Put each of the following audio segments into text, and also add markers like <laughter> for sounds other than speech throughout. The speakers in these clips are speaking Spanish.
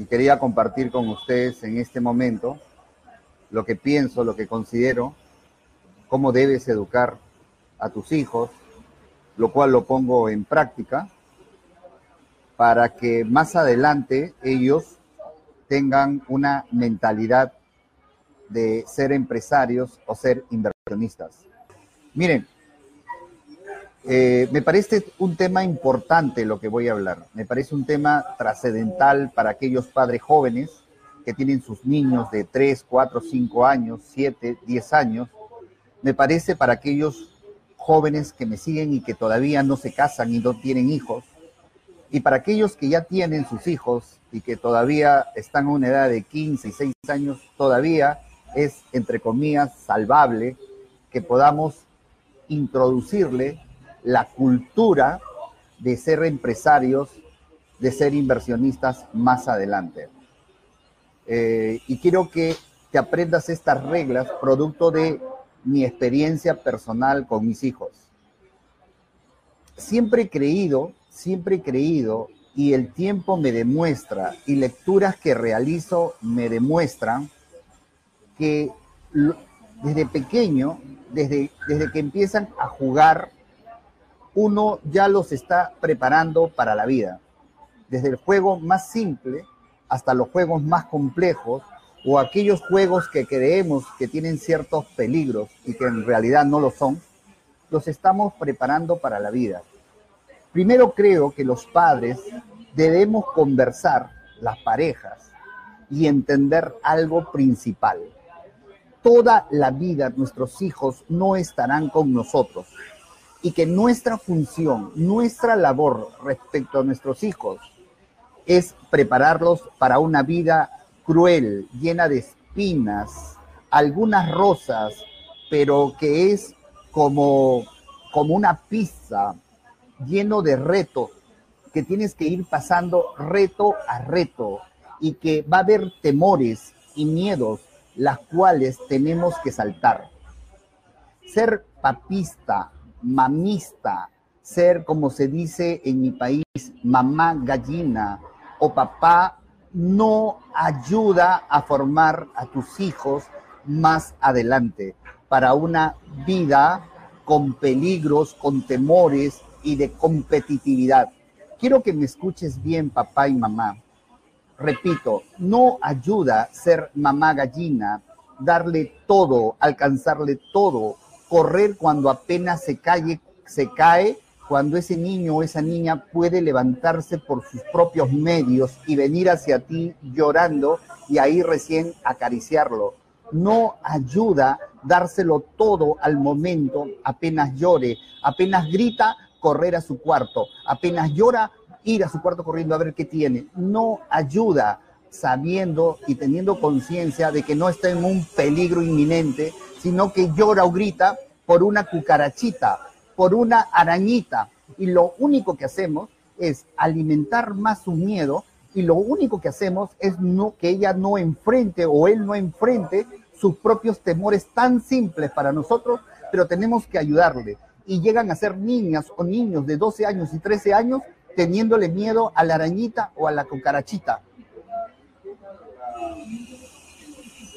y quería compartir con ustedes en este momento lo que pienso, lo que considero, cómo debes educar a tus hijos, lo cual lo pongo en práctica para que más adelante ellos tengan una mentalidad de ser empresarios o ser inversionistas. Miren, eh, me parece un tema importante lo que voy a hablar. Me parece un tema trascendental para aquellos padres jóvenes que tienen sus niños de 3, 4, 5 años, 7, 10 años. Me parece para aquellos jóvenes que me siguen y que todavía no se casan y no tienen hijos. Y para aquellos que ya tienen sus hijos y que todavía están a una edad de 15 y 6 años, todavía es, entre comillas, salvable que podamos introducirle la cultura de ser empresarios, de ser inversionistas más adelante. Eh, y quiero que te aprendas estas reglas producto de mi experiencia personal con mis hijos. Siempre he creído, siempre he creído, y el tiempo me demuestra, y lecturas que realizo me demuestran, que desde pequeño, desde, desde que empiezan a jugar, uno ya los está preparando para la vida. Desde el juego más simple hasta los juegos más complejos o aquellos juegos que creemos que tienen ciertos peligros y que en realidad no lo son, los estamos preparando para la vida. Primero creo que los padres debemos conversar, las parejas, y entender algo principal. Toda la vida nuestros hijos no estarán con nosotros y que nuestra función, nuestra labor respecto a nuestros hijos es prepararlos para una vida cruel, llena de espinas, algunas rosas, pero que es como, como una pizza lleno de retos, que tienes que ir pasando reto a reto y que va a haber temores y miedos, las cuales tenemos que saltar. Ser papista, mamista, ser, como se dice en mi país, mamá gallina o papá no ayuda a formar a tus hijos más adelante para una vida con peligros, con temores y de competitividad. Quiero que me escuches bien, papá y mamá. Repito, no ayuda ser mamá gallina, darle todo, alcanzarle todo, correr cuando apenas se cae, se cae, cuando ese niño o esa niña puede levantarse por sus propios medios y venir hacia ti llorando y ahí recién acariciarlo. No ayuda dárselo todo al momento, apenas llore, apenas grita, correr a su cuarto, apenas llora, ir a su cuarto corriendo a ver qué tiene. No ayuda sabiendo y teniendo conciencia de que no está en un peligro inminente, sino que llora o grita por una cucarachita, por una arañita. Y lo único que hacemos es alimentar más su miedo y lo único que hacemos es que ella no enfrente o él no enfrente sus propios temores tan simples para nosotros, pero tenemos que ayudarle. Y llegan a ser niñas o niños de 12 años y 13 años teniéndole miedo a la arañita o a la cucarachita.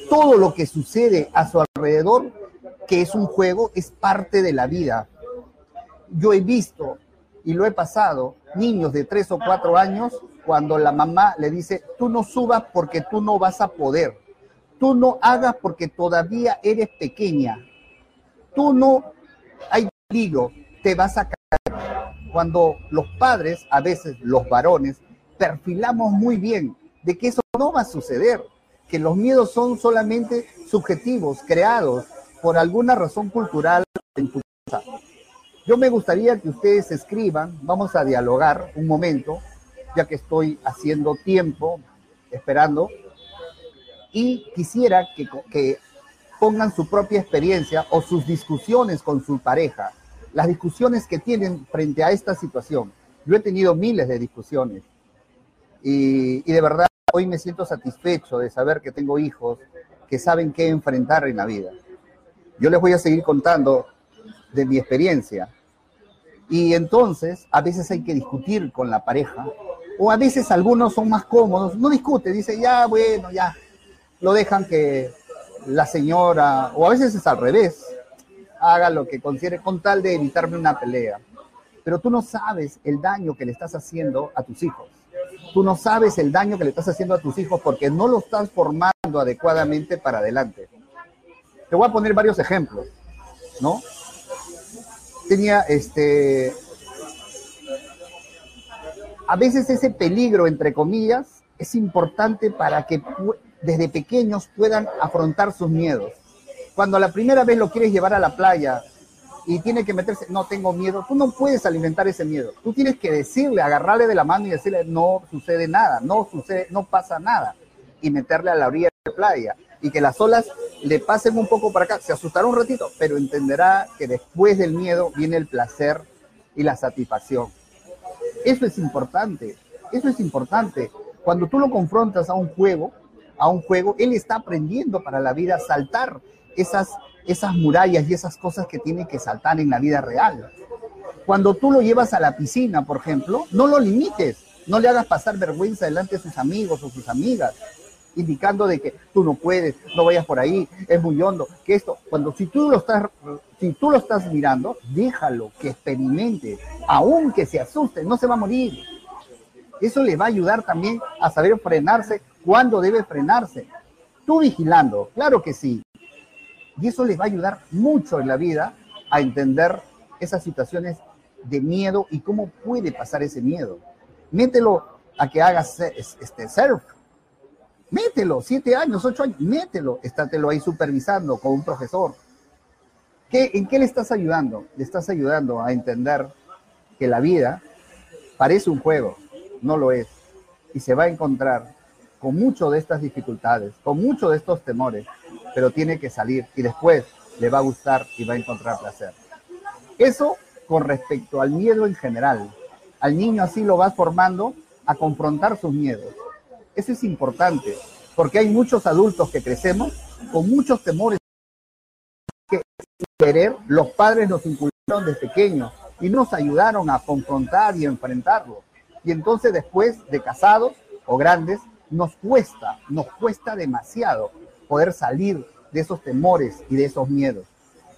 Todo lo que sucede a su alrededor, que es un juego, es parte de la vida. Yo he visto y lo he pasado, niños de tres o cuatro años, cuando la mamá le dice, tú no subas porque tú no vas a poder, tú no hagas porque todavía eres pequeña, tú no, hay peligro, te vas a caer. Cuando los padres, a veces los varones, perfilamos muy bien de que eso no va a suceder, que los miedos son solamente subjetivos, creados por alguna razón cultural. Yo me gustaría que ustedes escriban, vamos a dialogar un momento, ya que estoy haciendo tiempo, esperando, y quisiera que, pongan su propia experiencia o sus discusiones con su pareja, las discusiones que tienen frente a esta situación. Yo he tenido miles de discusiones y de verdad hoy me siento satisfecho de saber que tengo hijos que saben qué enfrentar en la vida. Yo les voy a seguir contando de mi experiencia. Y entonces, a veces hay que discutir con la pareja O a veces algunos son más cómodos, no discute, dice, ya, bueno, ya, lo dejan que la señora, o a veces es al revés, haga lo que considere con tal de evitarme una pelea. Pero tú no sabes el daño que le estás haciendo a tus hijos. Tú no sabes el daño que le estás haciendo a tus hijos porque no lo estás formando adecuadamente para adelante. Te voy a poner varios ejemplos, ¿no? Tenía este. A veces ese peligro, entre comillas, es importante para que desde pequeños puedan afrontar sus miedos. Cuando la primera vez lo quieres llevar a la playa y tiene que meterse, no tengo miedo, tú no puedes alimentar ese miedo. Tú tienes que decirle, agarrarle de la mano y decirle, no sucede nada, no sucede, no pasa nada. Y meterle a la orilla de la playa y que las olas le pasen un poco para acá. Se asustará un ratito, pero entenderá que después del miedo viene el placer y la satisfacción. Eso es importante, eso es importante. Cuando tú lo confrontas a un juego, a un juego, él está aprendiendo para la vida a saltar esas, esas murallas y esas cosas que tiene que saltar en la vida real. Cuando tú lo llevas a la piscina, por ejemplo, no lo limites, no le hagas pasar vergüenza delante de sus amigos o sus amigas, indicando de que tú no puedes, no vayas por ahí, es muy hondo, que esto, cuando si tú lo estás, si tú lo estás mirando, déjalo que experimente, aunque se asuste, no se va a morir. Eso le va a ayudar también a saber frenarse cuándo debe frenarse. Tú vigilando, claro que sí. Y eso les va a ayudar mucho en la vida a entender esas situaciones de miedo y cómo puede pasar ese miedo. Mételo a que hagas este surf. Mételo, siete años, ocho años, mételo, estátelo ahí supervisando con un profesor. ¿Qué, ¿En qué le estás ayudando? Le estás ayudando a entender que la vida parece un juego, no lo es. Y se va a encontrar con mucho de estas dificultades, con mucho de estos temores, pero tiene que salir y después le va a gustar y va a encontrar placer. Eso con respecto al miedo en general. Al niño así lo vas formando a confrontar sus miedos. Eso es importante, porque hay muchos adultos que crecemos con muchos temores que querer los padres nos inculcaron desde pequeños y nos ayudaron a confrontar y enfrentarlo. Y entonces después de casados o grandes, nos cuesta, nos cuesta demasiado poder salir de esos temores y de esos miedos.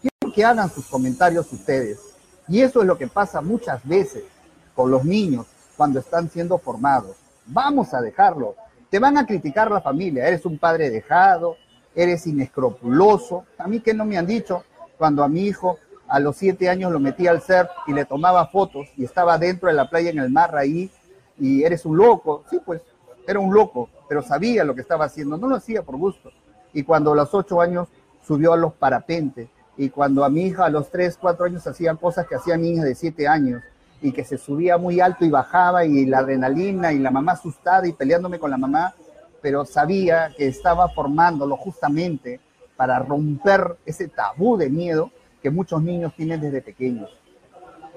Quiero que hagan sus comentarios ustedes. Y eso es lo que pasa muchas veces con los niños cuando están siendo formados. Vamos a dejarlo. Te van a criticar la familia. Eres un padre dejado, eres inescrupuloso. A mí que no me han dicho cuando a mi hijo a los siete años lo metí al surf y le tomaba fotos y estaba dentro de la playa en el mar ahí y eres un loco. Sí, pues era un loco, pero sabía lo que estaba haciendo, no lo hacía por gusto. Y cuando a los ocho años subió a los parapentes, y cuando a mi hija a los tres, cuatro años hacían cosas que hacían niñas de siete años, y que se subía muy alto y bajaba, y la adrenalina, y la mamá asustada y peleándome con la mamá, pero sabía que estaba formándolo justamente para romper ese tabú de miedo que muchos niños tienen desde pequeños.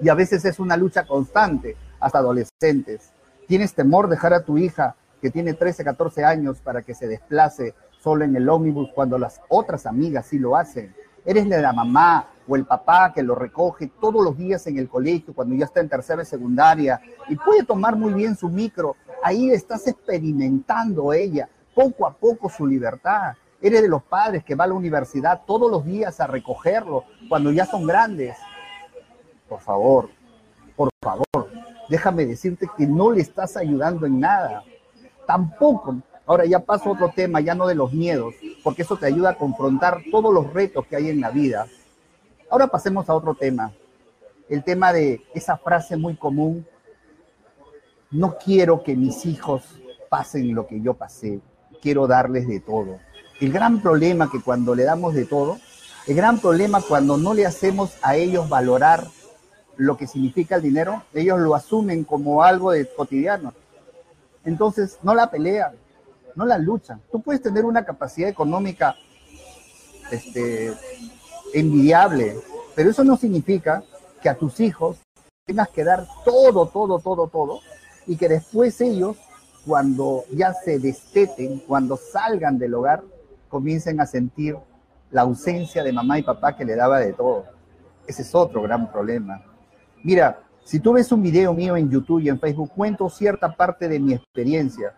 Y a veces es una lucha constante hasta adolescentes. Tienes temor de dejar a tu hija que tiene 13, 14 años para que se desplace solo en el ómnibus cuando las otras amigas sí lo hacen. Eres la mamá o el papá que lo recoge todos los días en el colegio cuando ya está en tercera y secundaria y puede tomar muy bien su micro. Ahí estás experimentando ella poco a poco su libertad. Eres de los padres que va a la universidad todos los días a recogerlo cuando ya son grandes. Por favor, por favor, déjame decirte que no le estás ayudando en nada tampoco. Ahora ya paso a otro tema, ya no de los miedos, porque eso te ayuda a confrontar todos los retos que hay en la vida. Ahora pasemos a otro tema, el tema de esa frase muy común, no quiero que mis hijos pasen lo que yo pasé, quiero darles de todo. El gran problema que cuando le damos de todo, el gran problema cuando no le hacemos a ellos valorar lo que significa el dinero, ellos lo asumen como algo de cotidiano. Entonces, no la pelean, no la luchan. Tú puedes tener una capacidad económica este, envidiable, pero eso no significa que a tus hijos tengas que dar todo, todo, todo, todo, y que después ellos, cuando ya se desteten, cuando salgan del hogar, comiencen a sentir la ausencia de mamá y papá que le daba de todo. Ese es otro gran problema. Mira, Si tú ves un video mío en YouTube y en Facebook, cuento cierta parte de mi experiencia.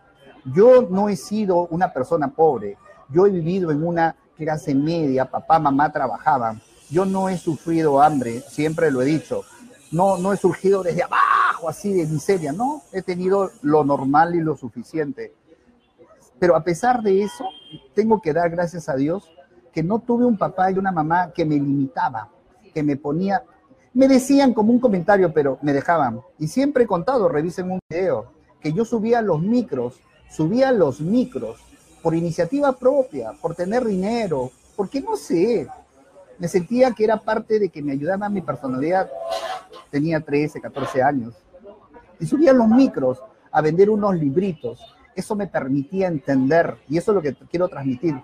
Yo no he sido una persona pobre. Yo he vivido en una clase media, papá, mamá trabajaban. Yo no he sufrido hambre, siempre lo he dicho. No, no he surgido desde abajo, así de miseria. No, he tenido lo normal y lo suficiente. Pero a pesar de eso, tengo que dar gracias a Dios que no tuve un papá y una mamá que me limitaba, que me ponía, me decían como un comentario, pero me dejaban. Y siempre he contado, revisen un video, que yo subía los micros, subía los micros por iniciativa propia, por tener dinero, porque no sé, me sentía que era parte de que me ayudaba mi personalidad. Tenía 13, 14 años. Y subía los micros a vender unos libritos. Eso me permitía entender, y eso es lo que quiero transmitir,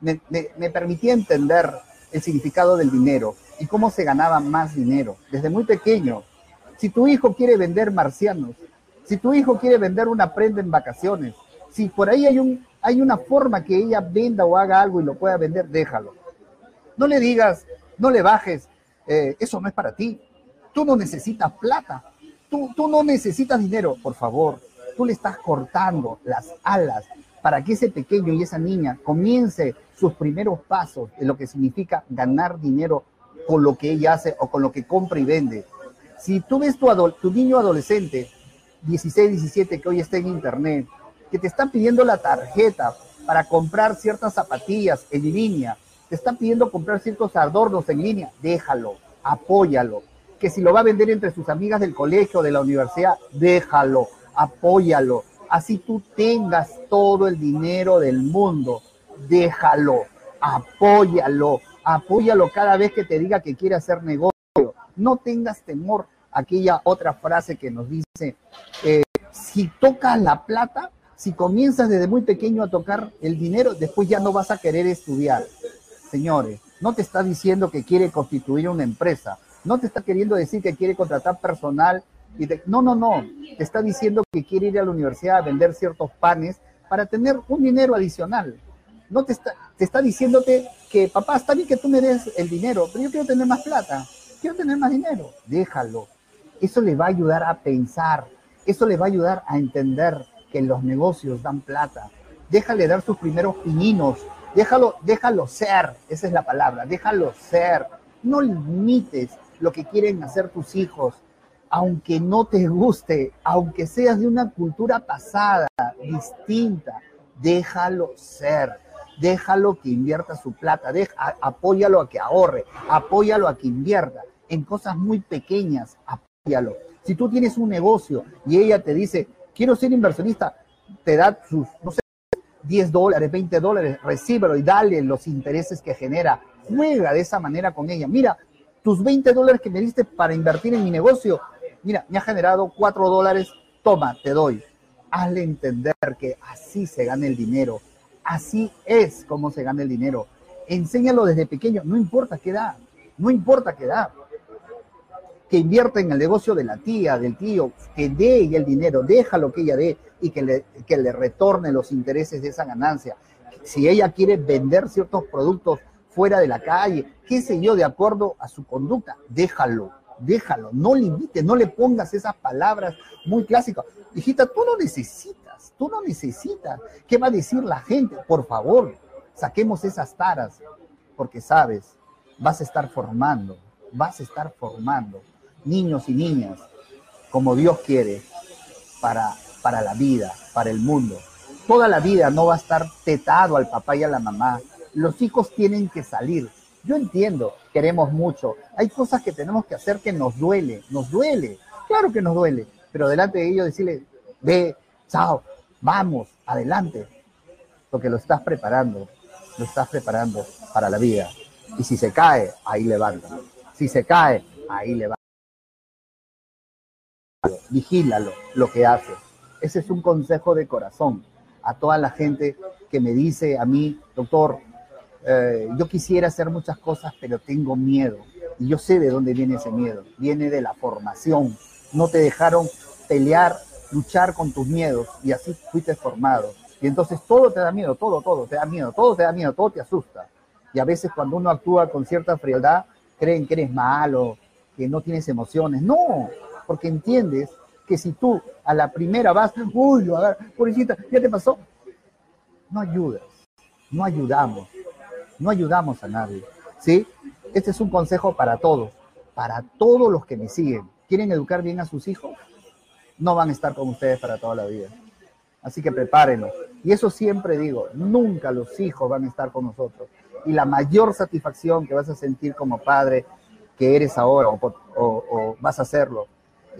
me permitía entender el significado del dinero y cómo se ganaba más dinero desde muy pequeño. Si tu hijo quiere vender marcianos, si tu hijo quiere vender una prenda en vacaciones, si por ahí hay, un, hay una forma que ella venda o haga algo y lo pueda vender, déjalo. No le digas, no le bajes, eh, eso no es para ti. Tú no necesitas plata, tú, tú no necesitas dinero, por favor. Tú le estás cortando las alas para que ese pequeño y esa niña comience sus primeros pasos en lo que significa ganar dinero con lo que ella hace o con lo que compra y vende. Si tú ves tu, tu niño adolescente, 16, 17, que hoy está en internet, que te están pidiendo la tarjeta para comprar ciertas zapatillas en línea, te están pidiendo comprar ciertos adornos en línea, déjalo, apóyalo. Que si lo va a vender entre sus amigas del colegio, de la universidad, déjalo, apóyalo. Así tú tengas todo el dinero del mundo, déjalo, apóyalo, apóyalo cada vez que te diga que quiere hacer negocio. No tengas temor. Aquella otra frase que nos dice, eh, si tocas la plata, si comienzas desde muy pequeño a tocar el dinero, después ya no vas a querer estudiar. Señores, no te está diciendo que quiere constituir una empresa, no te está queriendo decir que quiere contratar personal. Y no, no, no, te está diciendo que quiere ir a la universidad a vender ciertos panes para tener un dinero adicional no te está, te está diciéndote que, papá, está bien que tú me des el dinero, pero yo quiero tener más plata, quiero tener más dinero. Déjalo. Eso le va a ayudar a pensar, eso le va a ayudar a entender que los negocios dan plata. Déjale dar sus primeros pininos, déjalo, déjalo ser, esa es la palabra, déjalo ser. No limites lo que quieren hacer tus hijos, aunque no te guste, aunque seas de una cultura pasada, distinta, déjalo ser déjalo que invierta su plata, deja, apóyalo a que ahorre, apóyalo a que invierta en cosas muy pequeñas, Si tú tienes un negocio y ella te dice, quiero ser inversionista, te da sus, no sé, 10 dólares, 20 dólares, recíbelo y dale los intereses que genera. Juega de esa manera con ella. Mira, tus 20 dólares que me diste para invertir en mi negocio, mira, me ha generado 4 dólares, toma, te doy. Hazle entender que así se gana el dinero Así es como se gana el dinero. Enséñalo desde pequeño, no importa qué edad, no importa qué edad. Que invierta en el negocio de la tía, del tío, que dé el dinero, déjalo que ella dé y que le, que le retorne los intereses de esa ganancia. Si ella quiere vender ciertos productos fuera de la calle, qué sé yo, de acuerdo a su conducta, déjalo, déjalo, no limite, no le pongas esas palabras muy clásicas. Hijita, tú no necesitas, tú no necesitas. ¿Qué va a decir la gente? Por favor, saquemos esas taras, porque sabes, vas a estar formando, vas a estar formando niños y niñas como Dios quiere para, para la vida, para el mundo. Toda la vida no va a estar tetado al papá y a la mamá. Los hijos tienen que salir. Yo entiendo, queremos mucho. Hay cosas que tenemos que hacer que nos duele, nos duele. Claro que nos duele, pero delante de ellos decirle, ve, chao, vamos, adelante, porque lo estás preparando, lo estás preparando para la vida. Y si se cae, ahí levanta. Si se cae, ahí levanta. Vigílalo lo que hace. Ese es un consejo de corazón a toda la gente que me dice a mí, doctor, eh, yo quisiera hacer muchas cosas, pero tengo miedo. Y yo sé de dónde viene ese miedo. Viene de la formación, no te dejaron pelear, luchar con tus miedos y así fuiste formado. Y entonces todo te da miedo, todo, todo te da miedo, todo te da miedo, todo te asusta. Y a veces cuando uno actúa con cierta frialdad, creen que eres malo, que no tienes emociones. No, porque entiendes que si tú a la primera vas, uy, a ver, pobrecita, ¿ya te pasó? No ayudas, no ayudamos, no ayudamos a nadie, ¿sí? Este es un consejo para todos, para todos los que me siguen. ¿Quieren educar bien a sus hijos? No van a estar con ustedes para toda la vida. Así que prepárenlos. Y eso siempre digo, nunca los hijos van a estar con nosotros. Y la mayor satisfacción que vas a sentir como padre que eres ahora o, vas a hacerlo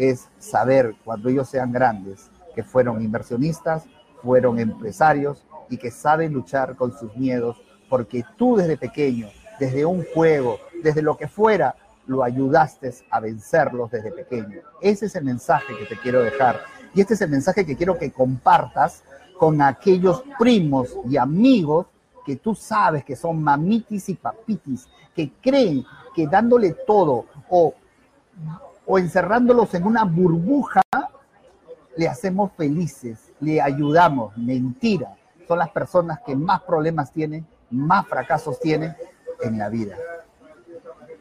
es saber cuando ellos sean grandes que fueron inversionistas, fueron empresarios y que saben luchar con sus miedos porque tú desde pequeño, desde un juego, desde lo que fuera, lo ayudaste a vencerlos desde pequeño. Ese es el mensaje que te quiero dejar. Y este es el mensaje que quiero que compartas con aquellos primos y amigos que tú sabes que son mamitis y papitis, que creen que dándole todo o, o encerrándolos en una burbuja, le hacemos felices, le ayudamos. Mentira. Son las personas que más problemas tienen, más fracasos tienen en la vida.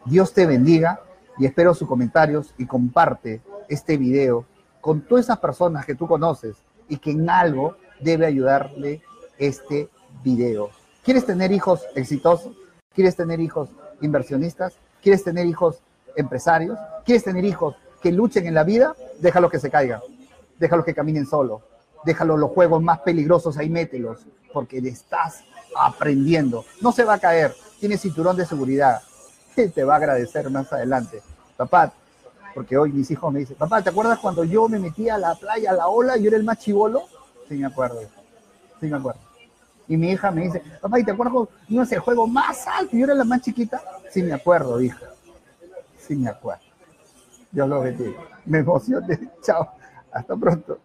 Dios te bendiga y espero sus comentarios y comparte este video con todas esas personas que tú conoces y que en algo debe ayudarle este video. ¿Quieres tener hijos exitosos? ¿Quieres tener hijos inversionistas? ¿Quieres tener hijos empresarios? ¿Quieres tener hijos que luchen en la vida? Déjalos que se caigan. Déjalos que caminen solo. Déjalos los juegos más peligrosos, ahí mételos, porque estás aprendiendo. No se va a caer. Tiene cinturón de seguridad. Te va a agradecer más adelante. Papá, porque hoy mis hijos me dicen, papá, ¿te acuerdas cuando yo me metía a la playa, a la ola, y yo era el más chivolo? Sí, me acuerdo. Sí, me acuerdo. Y mi hija me dice, papá, ¿y te acuerdas cuando íbamos el juego más alto y yo era la más chiquita? Sí, me acuerdo, hija. Me acuerdo. Dios lo bendiga. Me emocioné. <laughs> Chao. Hasta pronto.